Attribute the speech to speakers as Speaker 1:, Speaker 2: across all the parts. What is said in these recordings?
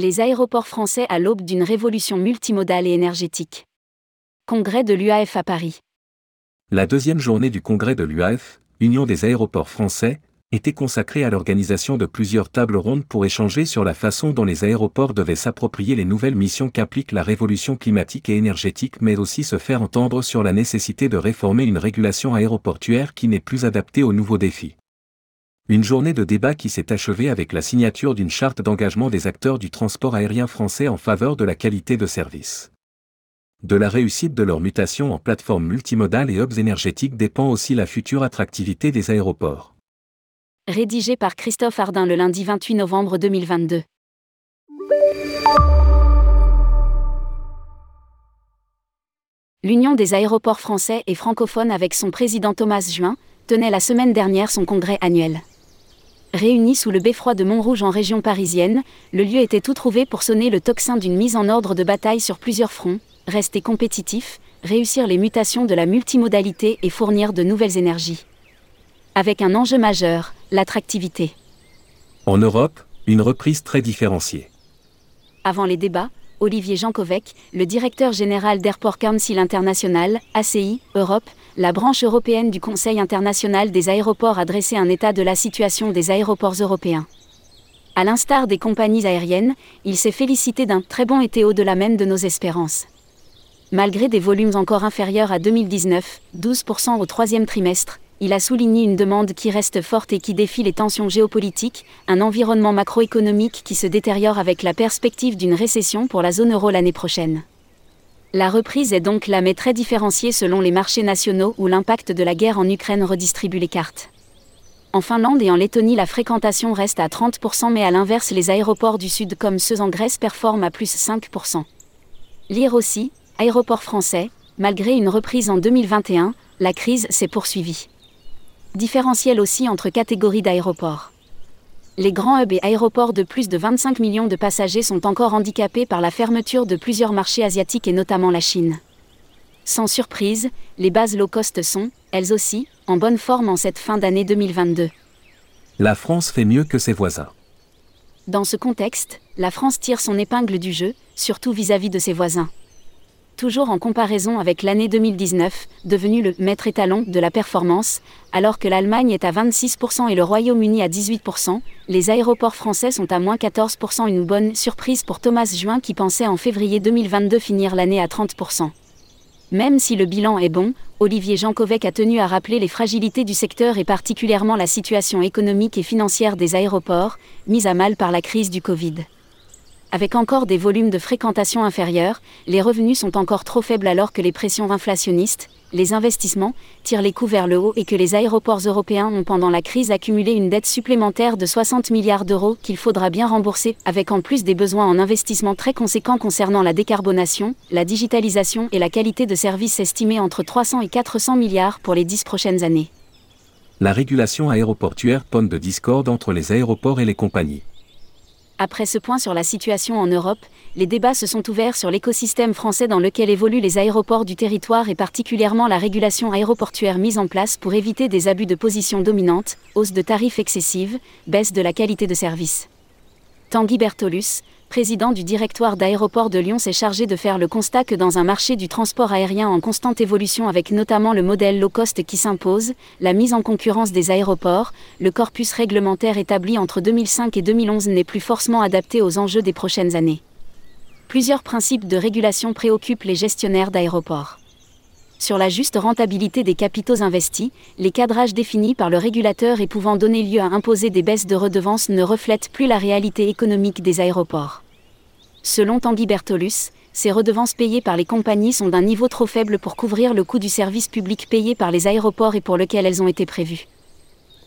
Speaker 1: Les aéroports français à l'aube d'une révolution multimodale et énergétique. Congrès de l'UAF à Paris.
Speaker 2: La deuxième journée du congrès de l'UAF, Union des aéroports français, était consacrée à l'organisation de plusieurs tables rondes pour échanger sur la façon dont les aéroports devaient s'approprier les nouvelles missions qu'implique la révolution climatique et énergétique mais aussi se faire entendre sur la nécessité de réformer une régulation aéroportuaire qui n'est plus adaptée aux nouveaux défis. Une journée de débat qui s'est achevée avec la signature d'une charte d'engagement des acteurs du transport aérien français en faveur de la qualité de service. De la réussite de leur mutation en plateforme multimodale et hubs énergétiques dépend aussi la future attractivité des aéroports.
Speaker 1: Rédigé par Christophe Ardin le lundi 28 novembre 2022. L'Union des aéroports français et francophones avec son président Thomas Juin tenait la semaine dernière son congrès annuel. Réunis sous le beffroi de Montrouge en région parisienne, le lieu était tout trouvé pour sonner le tocsin d'une mise en ordre de bataille sur plusieurs fronts, rester compétitif, réussir les mutations de la multimodalité et fournir de nouvelles énergies. Avec un enjeu majeur, l'attractivité.
Speaker 2: En Europe, une reprise très différenciée.
Speaker 1: Avant les débats, Olivier Jankovec, le directeur général d'Airport Council International, ACI, Europe, la branche européenne du Conseil international des aéroports a dressé un état de la situation des aéroports européens. À l'instar des compagnies aériennes, il s'est félicité d'un très bon été au-delà même de nos espérances. Malgré des volumes encore inférieurs à 2019, 12% au troisième trimestre, il a souligné une demande qui reste forte et qui défie les tensions géopolitiques, un environnement macroéconomique qui se détériore avec la perspective d'une récession pour la zone euro l'année prochaine. La reprise est donc là mais très différenciée selon les marchés nationaux où l'impact de la guerre en Ukraine redistribue les cartes. En Finlande et en Lettonie, la fréquentation reste à 30%, mais à l'inverse, les aéroports du Sud comme ceux en Grèce performent à plus 5%. Lire aussi, aéroport français, malgré une reprise en 2021, la crise s'est poursuivie. Différentiel aussi entre catégories d'aéroports les grands hubs et aéroports de plus de 25 millions de passagers sont encore handicapés par la fermeture de plusieurs marchés asiatiques et notamment la Chine. Sans surprise, les bases low cost sont, elles aussi, en bonne forme en cette fin d'année 2022.
Speaker 2: La France fait mieux que ses voisins.
Speaker 1: Dans ce contexte, la France tire son épingle du jeu, surtout vis-à-vis -vis de ses voisins toujours en comparaison avec l'année 2019, devenu le maître étalon de la performance, alors que l'Allemagne est à 26% et le Royaume-Uni à 18%, les aéroports français sont à moins 14%, une bonne surprise pour Thomas Juin qui pensait en février 2022 finir l'année à 30%. Même si le bilan est bon, Olivier Jankovec a tenu à rappeler les fragilités du secteur et particulièrement la situation économique et financière des aéroports, mise à mal par la crise du Covid. Avec encore des volumes de fréquentation inférieurs, les revenus sont encore trop faibles alors que les pressions inflationnistes, les investissements, tirent les coûts vers le haut et que les aéroports européens ont pendant la crise accumulé une dette supplémentaire de 60 milliards d'euros qu'il faudra bien rembourser, avec en plus des besoins en investissement très conséquents concernant la décarbonation, la digitalisation et la qualité de services estimés entre 300 et 400 milliards pour les dix prochaines années.
Speaker 2: La régulation aéroportuaire ponne de discorde entre les aéroports et les compagnies.
Speaker 1: Après ce point sur la situation en Europe, les débats se sont ouverts sur l'écosystème français dans lequel évoluent les aéroports du territoire et particulièrement la régulation aéroportuaire mise en place pour éviter des abus de position dominante, hausse de tarifs excessives, baisse de la qualité de service. Tanguy Bertolus, président du directoire d'aéroport de Lyon, s'est chargé de faire le constat que dans un marché du transport aérien en constante évolution avec notamment le modèle low cost qui s'impose, la mise en concurrence des aéroports, le corpus réglementaire établi entre 2005 et 2011 n'est plus forcément adapté aux enjeux des prochaines années. Plusieurs principes de régulation préoccupent les gestionnaires d'aéroports sur la juste rentabilité des capitaux investis, les cadrages définis par le régulateur et pouvant donner lieu à imposer des baisses de redevances ne reflètent plus la réalité économique des aéroports. Selon Tanguy Bertolus, ces redevances payées par les compagnies sont d'un niveau trop faible pour couvrir le coût du service public payé par les aéroports et pour lequel elles ont été prévues.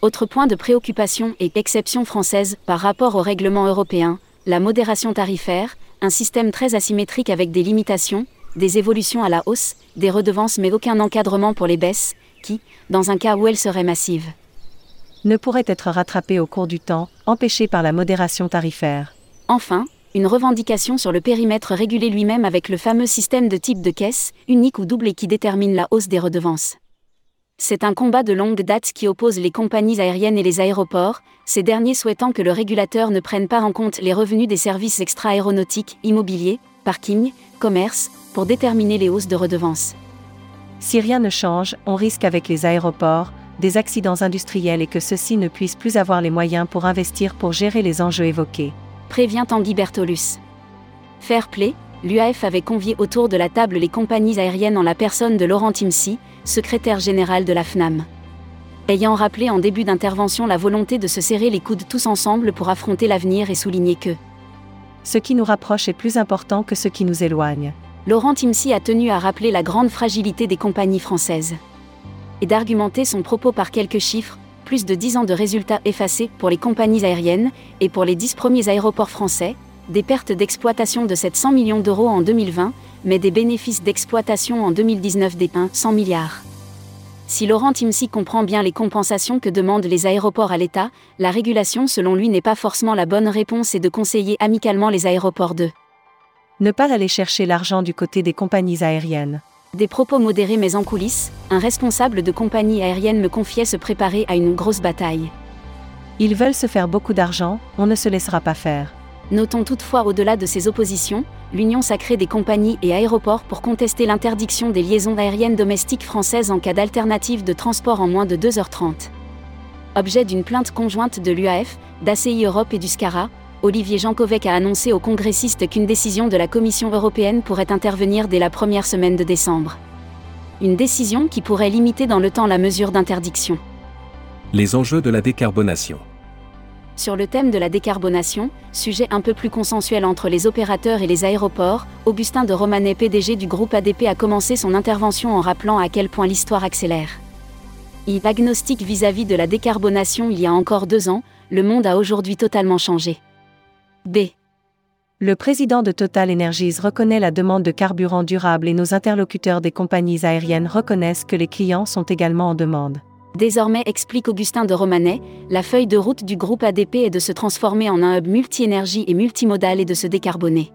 Speaker 1: Autre point de préoccupation et exception française par rapport au règlement européen, la modération tarifaire, un système très asymétrique avec des limitations, des évolutions à la hausse, des redevances mais aucun encadrement pour les baisses, qui, dans un cas où elles seraient massives,
Speaker 3: ne pourraient être rattrapées au cours du temps, empêchées par la modération tarifaire.
Speaker 1: Enfin, une revendication sur le périmètre régulé lui-même avec le fameux système de type de caisse, unique ou double et qui détermine la hausse des redevances. C'est un combat de longue date qui oppose les compagnies aériennes et les aéroports, ces derniers souhaitant que le régulateur ne prenne pas en compte les revenus des services extra-aéronautiques, immobiliers, parking, commerce, pour déterminer les hausses de redevances.
Speaker 3: Si rien ne change, on risque avec les aéroports, des accidents industriels et que ceux-ci ne puissent plus avoir les moyens pour investir pour gérer les enjeux évoqués.
Speaker 1: Prévient Tanguy Bertolus. Fair play, l'UAF avait convié autour de la table les compagnies aériennes en la personne de Laurent Timsi, secrétaire général de la FNAM. Ayant rappelé en début d'intervention la volonté de se serrer les coudes tous ensemble pour affronter l'avenir et souligner que
Speaker 3: Ce qui nous rapproche est plus important que ce qui nous éloigne.
Speaker 1: Laurent Timsi a tenu à rappeler la grande fragilité des compagnies françaises. Et d'argumenter son propos par quelques chiffres, plus de 10 ans de résultats effacés pour les compagnies aériennes, et pour les 10 premiers aéroports français, des pertes d'exploitation de 700 millions d'euros en 2020, mais des bénéfices d'exploitation en 2019 des 100 milliards. Si Laurent Timsi comprend bien les compensations que demandent les aéroports à l'État, la régulation selon lui n'est pas forcément la bonne réponse et de conseiller amicalement les aéroports de
Speaker 3: Ne pas aller chercher l'argent du côté des compagnies aériennes.
Speaker 1: Des propos modérés mais en coulisses, un responsable de compagnie aérienne me confiait se préparer à une grosse bataille.
Speaker 3: Ils veulent se faire beaucoup d'argent, on ne se laissera pas faire.
Speaker 1: Notons toutefois au-delà de ces oppositions, l'Union sacrée des compagnies et aéroports pour contester l'interdiction des liaisons aériennes domestiques françaises en cas d'alternative de transport en moins de 2h30. Objet d'une plainte conjointe de l'UAF, d'ACI Europe et du SCARA, Olivier Jankovec a annoncé aux congressistes qu'une décision de la Commission européenne pourrait intervenir dès la première semaine de décembre. Une décision qui pourrait limiter dans le temps la mesure d'interdiction.
Speaker 2: Les enjeux de la décarbonation.
Speaker 1: Sur le thème de la décarbonation, sujet un peu plus consensuel entre les opérateurs et les aéroports, Augustin de Romanet, PDG du groupe ADP, a commencé son intervention en rappelant à quel point l'histoire accélère. Il agnostique vis-à-vis de la décarbonation il y a encore deux ans, le monde a aujourd'hui totalement changé. B.
Speaker 3: Le président de Total Energies reconnaît la demande de carburant durable et nos interlocuteurs des compagnies aériennes reconnaissent que les clients sont également en demande.
Speaker 1: Désormais, explique Augustin de Romanet, la feuille de route du groupe ADP est de se transformer en un hub multi-énergie et multimodal et de se décarboner.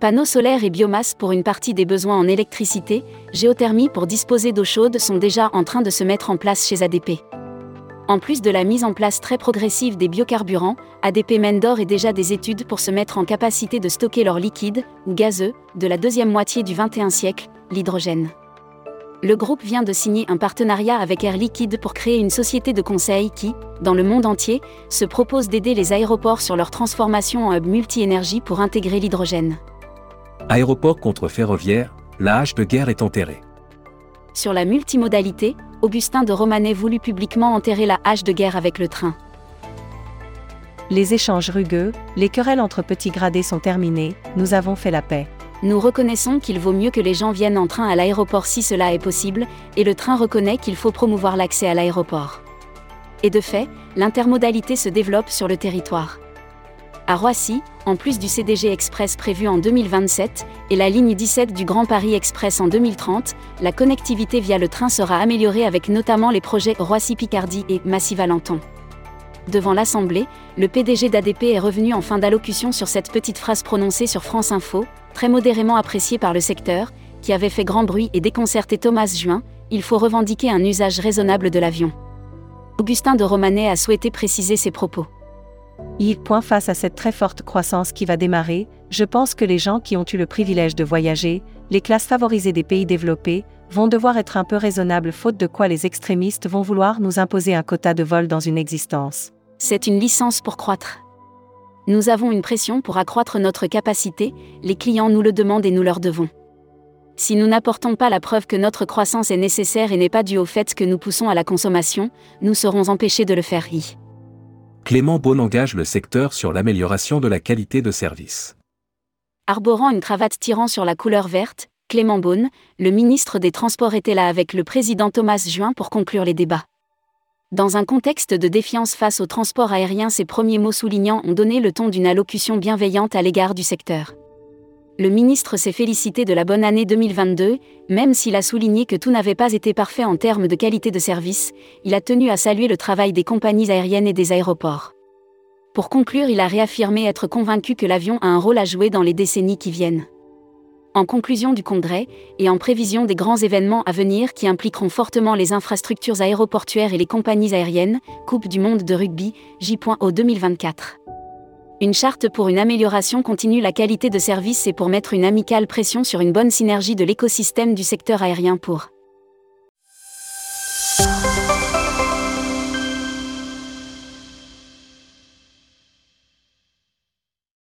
Speaker 1: Panneaux solaires et biomasse pour une partie des besoins en électricité, géothermie pour disposer d'eau chaude sont déjà en train de se mettre en place chez ADP. En plus de la mise en place très progressive des biocarburants, ADP mène d'or et déjà des études pour se mettre en capacité de stocker leur liquide, ou gazeux, de la deuxième moitié du XXI siècle, l'hydrogène le groupe vient de signer un partenariat avec Air Liquide pour créer une société de conseil qui, dans le monde entier, se propose d'aider les aéroports sur leur transformation en hub multi-énergie pour intégrer l'hydrogène.
Speaker 2: Aéroport contre ferroviaire, la hache de guerre est enterrée.
Speaker 1: Sur la multimodalité, Augustin de Romanet voulut publiquement enterrer la hache de guerre avec le train.
Speaker 3: Les échanges rugueux, les querelles entre petits gradés sont terminés, nous avons fait la paix.
Speaker 1: Nous reconnaissons qu'il vaut mieux que les gens viennent en train à l'aéroport si cela est possible, et le train reconnaît qu'il faut promouvoir l'accès à l'aéroport. Et de fait, l'intermodalité se développe sur le territoire. À Roissy, en plus du CDG Express prévu en 2027 et la ligne 17 du Grand Paris Express en 2030, la connectivité via le train sera améliorée avec notamment les projets Roissy-Picardie et Massy-Valenton. Devant l'Assemblée, le PDG d'ADP est revenu en fin d'allocution sur cette petite phrase prononcée sur France Info, très modérément appréciée par le secteur, qui avait fait grand bruit et déconcerté Thomas Juin, il faut revendiquer un usage raisonnable de l'avion. Augustin de Romanet a souhaité préciser ses propos.
Speaker 3: Point face à cette très forte croissance qui va démarrer, je pense que les gens qui ont eu le privilège de voyager, les classes favorisées des pays développés, vont devoir être un peu raisonnables faute de quoi les extrémistes vont vouloir nous imposer un quota de vol dans une existence.
Speaker 1: C'est une licence pour croître. Nous avons une pression pour accroître notre capacité, les clients nous le demandent et nous leur devons. Si nous n'apportons pas la preuve que notre croissance est nécessaire et n'est pas due au fait que nous poussons à la consommation, nous serons empêchés de le faire. I.
Speaker 2: Clément Beaune engage le secteur sur l'amélioration de la qualité de service.
Speaker 1: Arborant une cravate tirant sur la couleur verte, Clément Beaune, le ministre des Transports était là avec le président Thomas Juin pour conclure les débats. Dans un contexte de défiance face au transport aérien, ces premiers mots soulignants ont donné le ton d'une allocution bienveillante à l'égard du secteur. Le ministre s'est félicité de la bonne année 2022, même s'il a souligné que tout n'avait pas été parfait en termes de qualité de service, il a tenu à saluer le travail des compagnies aériennes et des aéroports. Pour conclure, il a réaffirmé être convaincu que l'avion a un rôle à jouer dans les décennies qui viennent. En conclusion du congrès, et en prévision des grands événements à venir qui impliqueront fortement les infrastructures aéroportuaires et les compagnies aériennes, Coupe du monde de rugby, J.O 2024. Une charte pour une amélioration continue la qualité de service et pour mettre une amicale pression sur une bonne synergie de l'écosystème du secteur aérien pour